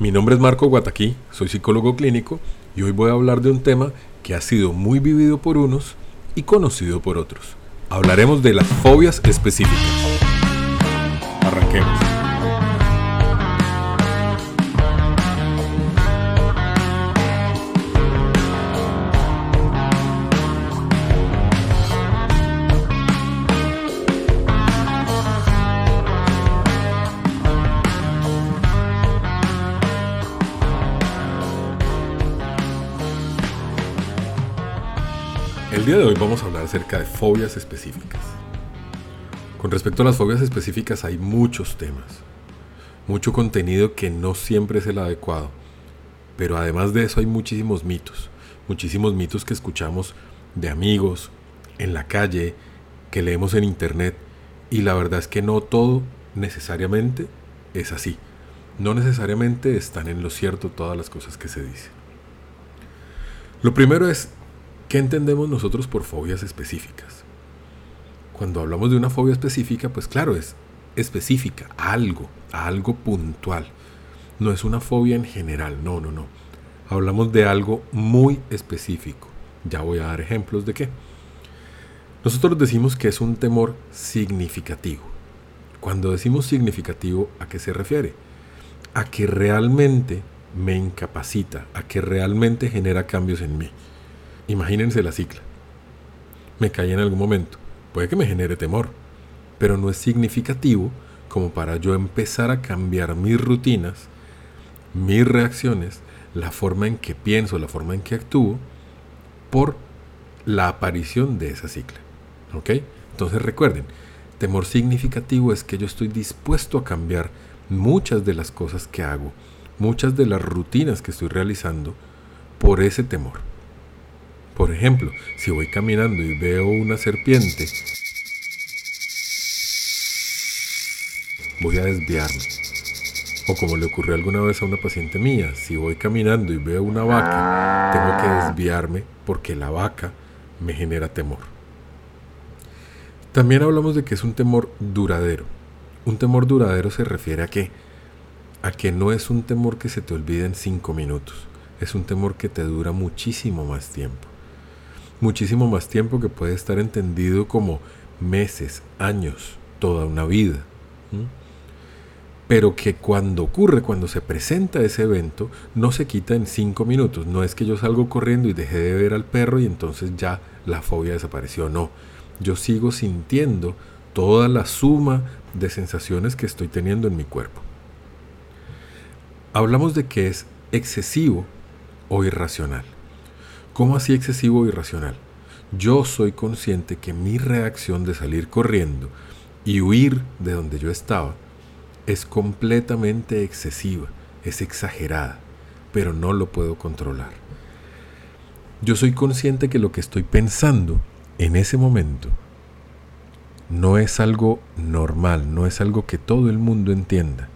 Mi nombre es Marco Guataquí, soy psicólogo clínico y hoy voy a hablar de un tema que ha sido muy vivido por unos y conocido por otros. Hablaremos de las fobias específicas. Arranquemos. El día de hoy vamos a hablar acerca de fobias específicas. Con respecto a las fobias específicas hay muchos temas, mucho contenido que no siempre es el adecuado, pero además de eso hay muchísimos mitos, muchísimos mitos que escuchamos de amigos, en la calle, que leemos en internet, y la verdad es que no todo necesariamente es así. No necesariamente están en lo cierto todas las cosas que se dicen. Lo primero es ¿Qué entendemos nosotros por fobias específicas? Cuando hablamos de una fobia específica, pues claro, es específica, algo, algo puntual. No es una fobia en general, no, no, no. Hablamos de algo muy específico. Ya voy a dar ejemplos de qué. Nosotros decimos que es un temor significativo. Cuando decimos significativo, ¿a qué se refiere? A que realmente me incapacita, a que realmente genera cambios en mí. Imagínense la cicla. Me cae en algún momento. Puede que me genere temor, pero no es significativo como para yo empezar a cambiar mis rutinas, mis reacciones, la forma en que pienso, la forma en que actúo, por la aparición de esa cicla. ¿Ok? Entonces recuerden, temor significativo es que yo estoy dispuesto a cambiar muchas de las cosas que hago, muchas de las rutinas que estoy realizando por ese temor. Por ejemplo, si voy caminando y veo una serpiente, voy a desviarme. O como le ocurrió alguna vez a una paciente mía, si voy caminando y veo una vaca, tengo que desviarme porque la vaca me genera temor. También hablamos de que es un temor duradero. Un temor duradero se refiere a qué? A que no es un temor que se te olvide en cinco minutos. Es un temor que te dura muchísimo más tiempo muchísimo más tiempo que puede estar entendido como meses, años, toda una vida. Pero que cuando ocurre, cuando se presenta ese evento, no se quita en cinco minutos. No es que yo salgo corriendo y dejé de ver al perro y entonces ya la fobia desapareció. No, yo sigo sintiendo toda la suma de sensaciones que estoy teniendo en mi cuerpo. Hablamos de que es excesivo o irracional. ¿Cómo así excesivo o irracional? Yo soy consciente que mi reacción de salir corriendo y huir de donde yo estaba es completamente excesiva, es exagerada, pero no lo puedo controlar. Yo soy consciente que lo que estoy pensando en ese momento no es algo normal, no es algo que todo el mundo entienda.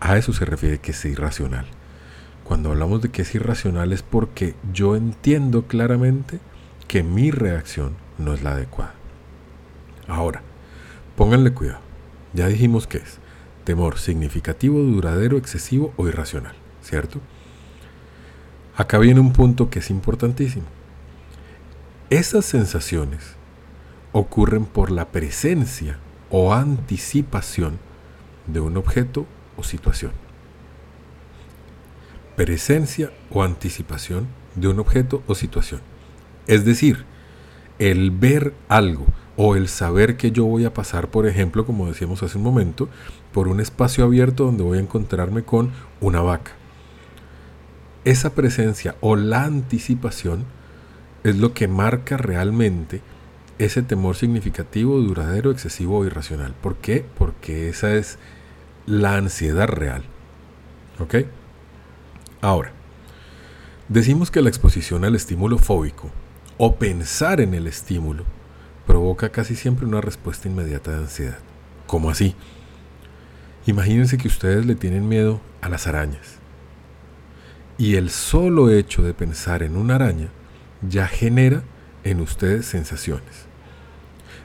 A eso se refiere que es irracional. Cuando hablamos de que es irracional es porque yo entiendo claramente que mi reacción no es la adecuada. Ahora, pónganle cuidado. Ya dijimos que es temor significativo, duradero, excesivo o irracional, ¿cierto? Acá viene un punto que es importantísimo. Esas sensaciones ocurren por la presencia o anticipación de un objeto o situación presencia o anticipación de un objeto o situación. Es decir, el ver algo o el saber que yo voy a pasar, por ejemplo, como decíamos hace un momento, por un espacio abierto donde voy a encontrarme con una vaca. Esa presencia o la anticipación es lo que marca realmente ese temor significativo, duradero, excesivo o irracional. ¿Por qué? Porque esa es la ansiedad real. ¿Ok? Ahora, decimos que la exposición al estímulo fóbico o pensar en el estímulo provoca casi siempre una respuesta inmediata de ansiedad. ¿Cómo así? Imagínense que ustedes le tienen miedo a las arañas. Y el solo hecho de pensar en una araña ya genera en ustedes sensaciones.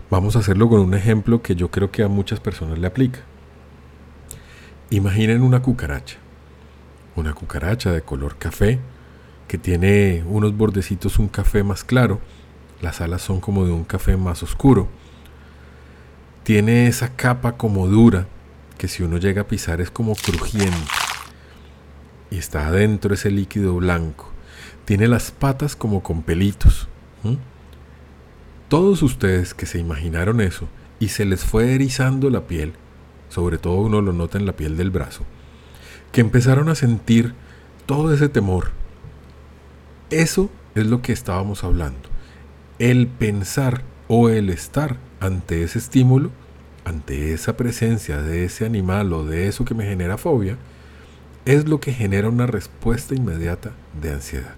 Vamos a hacerlo con un ejemplo que yo creo que a muchas personas le aplica. Imaginen una cucaracha una cucaracha de color café, que tiene unos bordecitos un café más claro, las alas son como de un café más oscuro. Tiene esa capa como dura, que si uno llega a pisar es como crujiente. Y está adentro ese líquido blanco. Tiene las patas como con pelitos. Todos ustedes que se imaginaron eso y se les fue erizando la piel, sobre todo uno lo nota en la piel del brazo, que empezaron a sentir todo ese temor. Eso es lo que estábamos hablando. El pensar o el estar ante ese estímulo, ante esa presencia de ese animal o de eso que me genera fobia, es lo que genera una respuesta inmediata de ansiedad.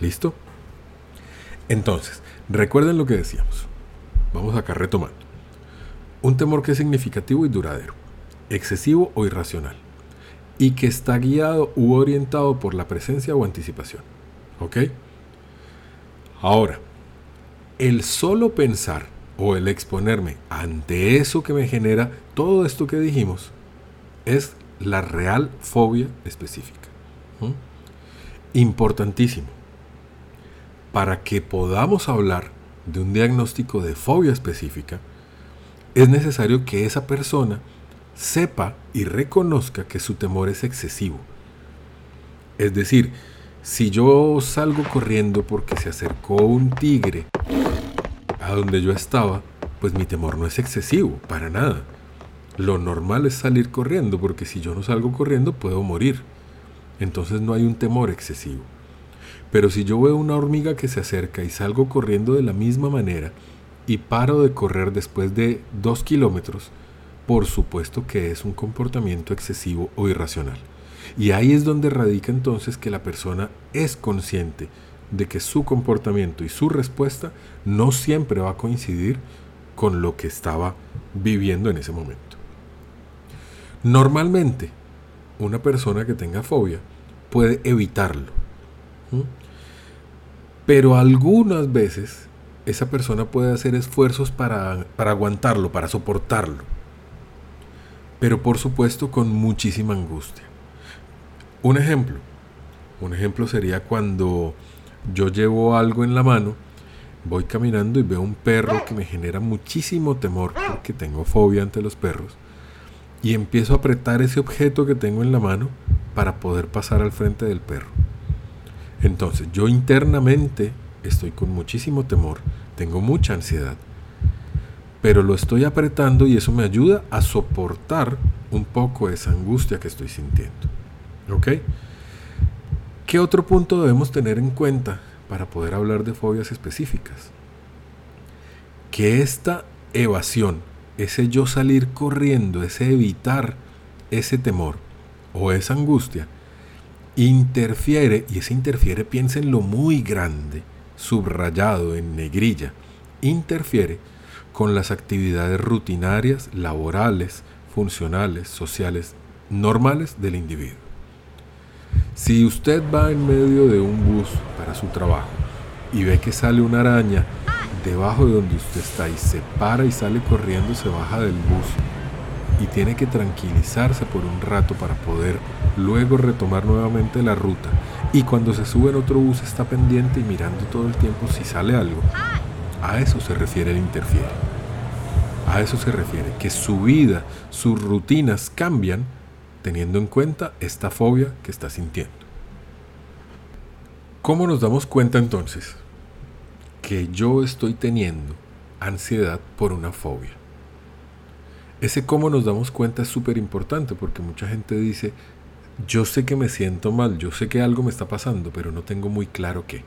¿Listo? Entonces, recuerden lo que decíamos. Vamos acá retomando. Un temor que es significativo y duradero, excesivo o irracional, y que está guiado u orientado por la presencia o anticipación. ¿Ok? Ahora, el solo pensar o el exponerme ante eso que me genera todo esto que dijimos es la real fobia específica. Importantísimo. Para que podamos hablar de un diagnóstico de fobia específica, es necesario que esa persona sepa y reconozca que su temor es excesivo. Es decir, si yo salgo corriendo porque se acercó un tigre a donde yo estaba, pues mi temor no es excesivo, para nada. Lo normal es salir corriendo, porque si yo no salgo corriendo puedo morir. Entonces no hay un temor excesivo. Pero si yo veo una hormiga que se acerca y salgo corriendo de la misma manera y paro de correr después de dos kilómetros, por supuesto que es un comportamiento excesivo o irracional. Y ahí es donde radica entonces que la persona es consciente de que su comportamiento y su respuesta no siempre va a coincidir con lo que estaba viviendo en ese momento. Normalmente, una persona que tenga fobia puede evitarlo. Pero algunas veces esa persona puede hacer esfuerzos para, para aguantarlo, para soportarlo. Pero por supuesto con muchísima angustia. Un ejemplo. Un ejemplo sería cuando yo llevo algo en la mano, voy caminando y veo un perro que me genera muchísimo temor porque tengo fobia ante los perros y empiezo a apretar ese objeto que tengo en la mano para poder pasar al frente del perro. Entonces yo internamente estoy con muchísimo temor, tengo mucha ansiedad, pero lo estoy apretando y eso me ayuda a soportar un poco esa angustia que estoy sintiendo. ¿Ok? ¿Qué otro punto debemos tener en cuenta para poder hablar de fobias específicas? Que esta evasión, ese yo salir corriendo, ese evitar ese temor o esa angustia, interfiere, y ese interfiere, piénsenlo muy grande, subrayado en negrilla, interfiere con las actividades rutinarias, laborales, funcionales, sociales, normales del individuo. Si usted va en medio de un bus para su trabajo y ve que sale una araña debajo de donde usted está y se para y sale corriendo, se baja del bus y tiene que tranquilizarse por un rato para poder luego retomar nuevamente la ruta. Y cuando se sube en otro bus está pendiente y mirando todo el tiempo si sale algo. A eso se refiere el interfiere. A eso se refiere, que su vida, sus rutinas cambian teniendo en cuenta esta fobia que está sintiendo. ¿Cómo nos damos cuenta entonces que yo estoy teniendo ansiedad por una fobia? Ese cómo nos damos cuenta es súper importante porque mucha gente dice, yo sé que me siento mal, yo sé que algo me está pasando, pero no tengo muy claro qué.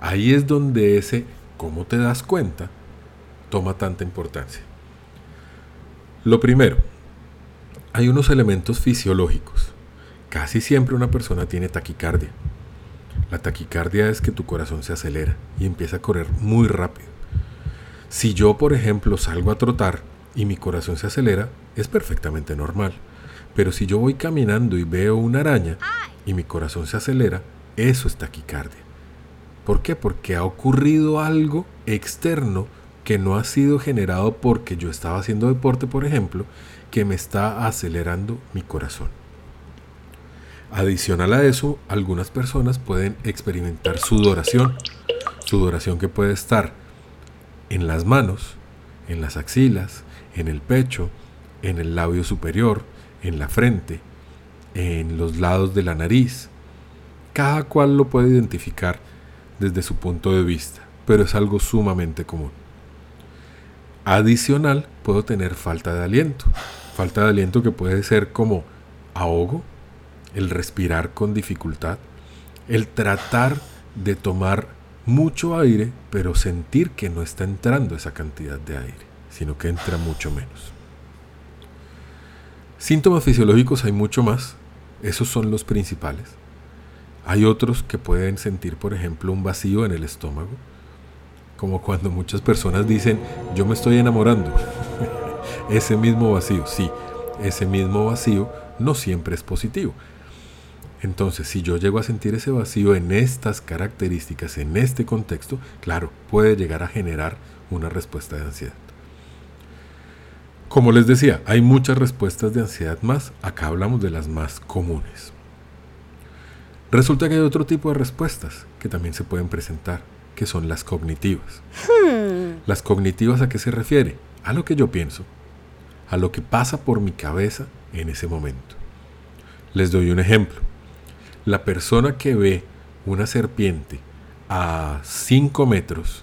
Ahí es donde ese cómo te das cuenta toma tanta importancia. Lo primero, hay unos elementos fisiológicos. Casi siempre una persona tiene taquicardia. La taquicardia es que tu corazón se acelera y empieza a correr muy rápido. Si yo, por ejemplo, salgo a trotar y mi corazón se acelera, es perfectamente normal. Pero si yo voy caminando y veo una araña y mi corazón se acelera, eso es taquicardia. ¿Por qué? Porque ha ocurrido algo externo que no ha sido generado porque yo estaba haciendo deporte, por ejemplo, que me está acelerando mi corazón. Adicional a eso, algunas personas pueden experimentar sudoración, sudoración que puede estar en las manos, en las axilas, en el pecho, en el labio superior, en la frente, en los lados de la nariz. Cada cual lo puede identificar desde su punto de vista, pero es algo sumamente común. Adicional, puedo tener falta de aliento. Falta de aliento que puede ser como ahogo, el respirar con dificultad, el tratar de tomar mucho aire, pero sentir que no está entrando esa cantidad de aire, sino que entra mucho menos. Síntomas fisiológicos hay mucho más, esos son los principales. Hay otros que pueden sentir, por ejemplo, un vacío en el estómago, como cuando muchas personas dicen, yo me estoy enamorando. ese mismo vacío, sí, ese mismo vacío no siempre es positivo. Entonces, si yo llego a sentir ese vacío en estas características, en este contexto, claro, puede llegar a generar una respuesta de ansiedad. Como les decía, hay muchas respuestas de ansiedad más, acá hablamos de las más comunes. Resulta que hay otro tipo de respuestas que también se pueden presentar, que son las cognitivas. Hmm. ¿Las cognitivas a qué se refiere? A lo que yo pienso, a lo que pasa por mi cabeza en ese momento. Les doy un ejemplo. La persona que ve una serpiente a 5 metros,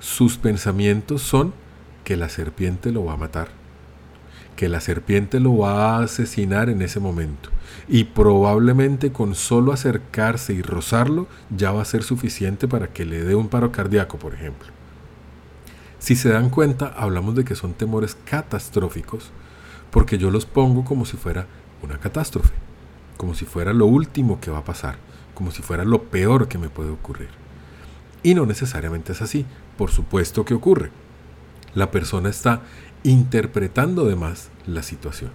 sus pensamientos son que la serpiente lo va a matar, que la serpiente lo va a asesinar en ese momento. Y probablemente con solo acercarse y rozarlo ya va a ser suficiente para que le dé un paro cardíaco, por ejemplo. Si se dan cuenta, hablamos de que son temores catastróficos, porque yo los pongo como si fuera una catástrofe, como si fuera lo último que va a pasar, como si fuera lo peor que me puede ocurrir. Y no necesariamente es así, por supuesto que ocurre la persona está interpretando de más la situación.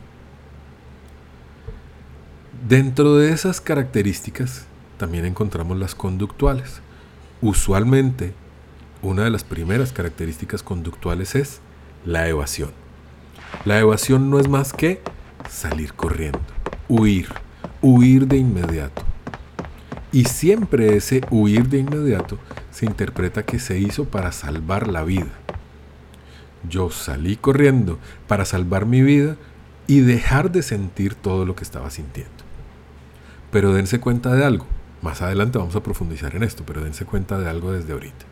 Dentro de esas características también encontramos las conductuales. Usualmente, una de las primeras características conductuales es la evasión. La evasión no es más que salir corriendo, huir, huir de inmediato. Y siempre ese huir de inmediato se interpreta que se hizo para salvar la vida yo salí corriendo para salvar mi vida y dejar de sentir todo lo que estaba sintiendo. Pero dense cuenta de algo. Más adelante vamos a profundizar en esto, pero dense cuenta de algo desde ahorita.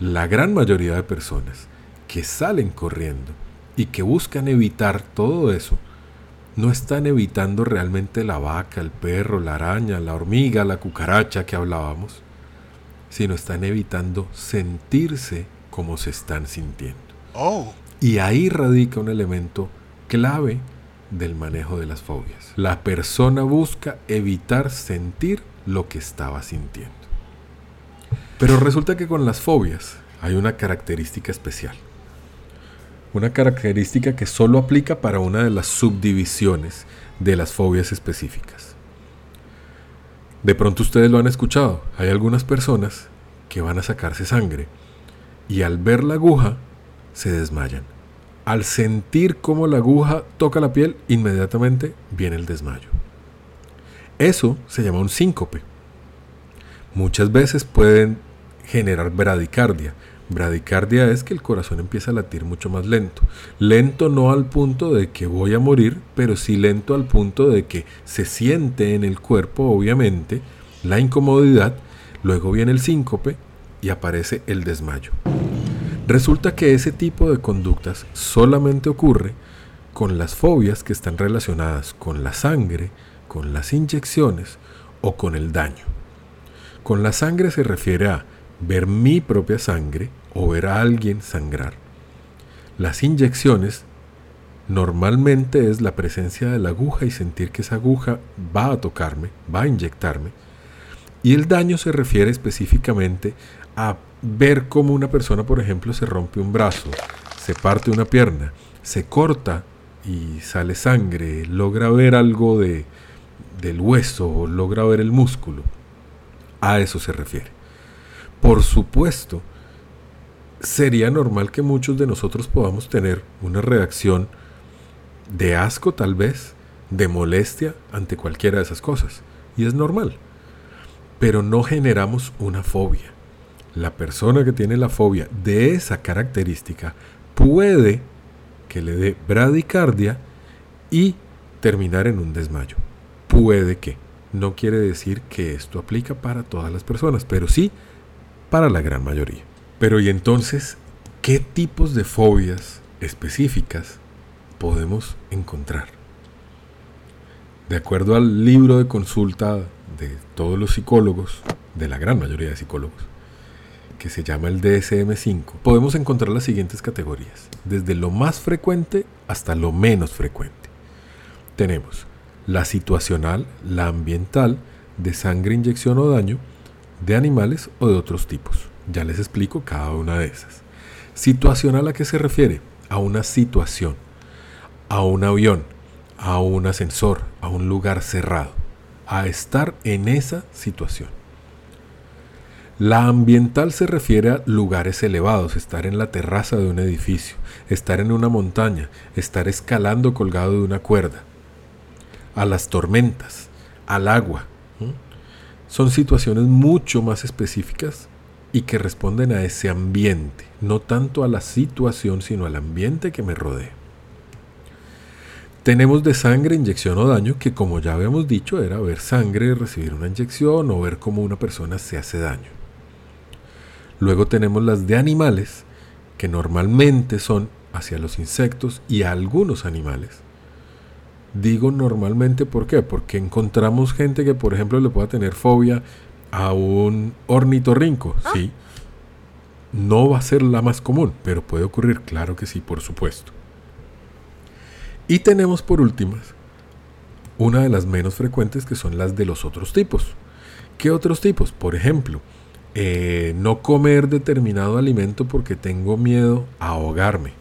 La gran mayoría de personas que salen corriendo y que buscan evitar todo eso, no están evitando realmente la vaca, el perro, la araña, la hormiga, la cucaracha que hablábamos, sino están evitando sentirse como se están sintiendo. Oh. Y ahí radica un elemento clave del manejo de las fobias. La persona busca evitar sentir lo que estaba sintiendo. Pero resulta que con las fobias hay una característica especial. Una característica que solo aplica para una de las subdivisiones de las fobias específicas. De pronto ustedes lo han escuchado. Hay algunas personas que van a sacarse sangre y al ver la aguja se desmayan. Al sentir cómo la aguja toca la piel, inmediatamente viene el desmayo. Eso se llama un síncope. Muchas veces pueden generar bradicardia. Bradicardia es que el corazón empieza a latir mucho más lento. Lento no al punto de que voy a morir, pero sí lento al punto de que se siente en el cuerpo, obviamente, la incomodidad, luego viene el síncope y aparece el desmayo. Resulta que ese tipo de conductas solamente ocurre con las fobias que están relacionadas con la sangre, con las inyecciones o con el daño. Con la sangre se refiere a ver mi propia sangre o ver a alguien sangrar. Las inyecciones normalmente es la presencia de la aguja y sentir que esa aguja va a tocarme, va a inyectarme. Y el daño se refiere específicamente a ver cómo una persona, por ejemplo, se rompe un brazo, se parte una pierna, se corta y sale sangre, logra ver algo de, del hueso o logra ver el músculo. A eso se refiere. Por supuesto, sería normal que muchos de nosotros podamos tener una reacción de asco tal vez de molestia ante cualquiera de esas cosas. Y es normal. Pero no generamos una fobia. La persona que tiene la fobia de esa característica puede que le dé bradicardia y terminar en un desmayo. Puede que. No quiere decir que esto aplica para todas las personas, pero sí para la gran mayoría. Pero y entonces, ¿qué tipos de fobias específicas podemos encontrar? De acuerdo al libro de consulta de todos los psicólogos, de la gran mayoría de psicólogos, que se llama el DSM5, podemos encontrar las siguientes categorías, desde lo más frecuente hasta lo menos frecuente. Tenemos la situacional, la ambiental, de sangre, inyección o daño, de animales o de otros tipos. Ya les explico cada una de esas. Situacional a qué se refiere? A una situación, a un avión, a un ascensor, a un lugar cerrado, a estar en esa situación. La ambiental se refiere a lugares elevados, estar en la terraza de un edificio, estar en una montaña, estar escalando colgado de una cuerda, a las tormentas, al agua. Son situaciones mucho más específicas y que responden a ese ambiente, no tanto a la situación, sino al ambiente que me rodea. Tenemos de sangre, inyección o daño, que como ya habíamos dicho era ver sangre, recibir una inyección o ver cómo una persona se hace daño. Luego tenemos las de animales, que normalmente son hacia los insectos y a algunos animales. Digo normalmente, ¿por qué? Porque encontramos gente que, por ejemplo, le pueda tener fobia a un ornitorrinco, ah. sí. No va a ser la más común, pero puede ocurrir, claro que sí, por supuesto. Y tenemos por últimas una de las menos frecuentes que son las de los otros tipos. ¿Qué otros tipos? Por ejemplo, eh, no comer determinado alimento porque tengo miedo a ahogarme.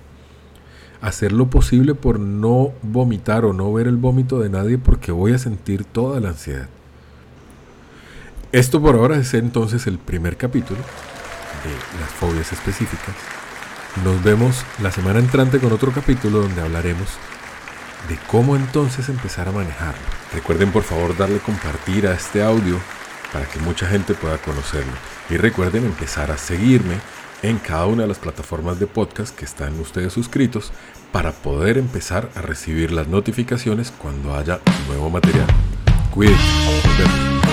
Hacer lo posible por no vomitar o no ver el vómito de nadie porque voy a sentir toda la ansiedad. Esto por ahora es entonces el primer capítulo de las fobias específicas. Nos vemos la semana entrante con otro capítulo donde hablaremos de cómo entonces empezar a manejarlo. Recuerden por favor darle compartir a este audio para que mucha gente pueda conocerlo. Y recuerden empezar a seguirme en cada una de las plataformas de podcast que están ustedes suscritos para poder empezar a recibir las notificaciones cuando haya nuevo material. Cuídense.